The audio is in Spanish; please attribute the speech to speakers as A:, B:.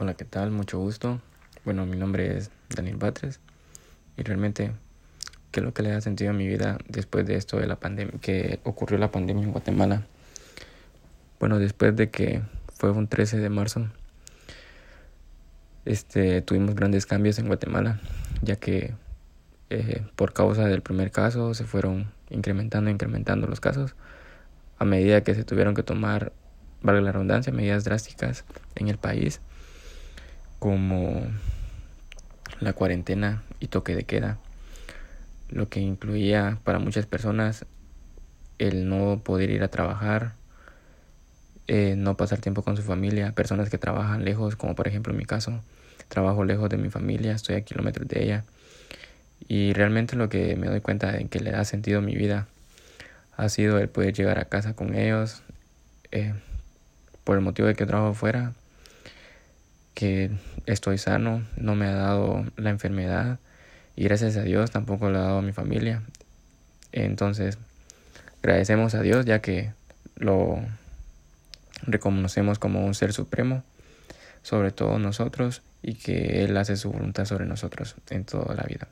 A: Hola, ¿qué tal? Mucho gusto. Bueno, mi nombre es Daniel Batres y realmente, ¿qué es lo que le ha sentido a mi vida después de esto de la pandemia, que ocurrió la pandemia en Guatemala? Bueno, después de que fue un 13 de marzo, este, tuvimos grandes cambios en Guatemala, ya que eh, por causa del primer caso se fueron incrementando, incrementando los casos a medida que se tuvieron que tomar, valga la redundancia, medidas drásticas en el país como la cuarentena y toque de queda, lo que incluía para muchas personas el no poder ir a trabajar, eh, no pasar tiempo con su familia, personas que trabajan lejos, como por ejemplo en mi caso, trabajo lejos de mi familia, estoy a kilómetros de ella, y realmente lo que me doy cuenta de que le ha sentido mi vida ha sido el poder llegar a casa con ellos, eh, por el motivo de que trabajo fuera, que estoy sano, no me ha dado la enfermedad y gracias a Dios tampoco le ha dado a mi familia. Entonces, agradecemos a Dios ya que lo reconocemos como un ser supremo sobre todos nosotros y que Él hace su voluntad sobre nosotros en toda la vida.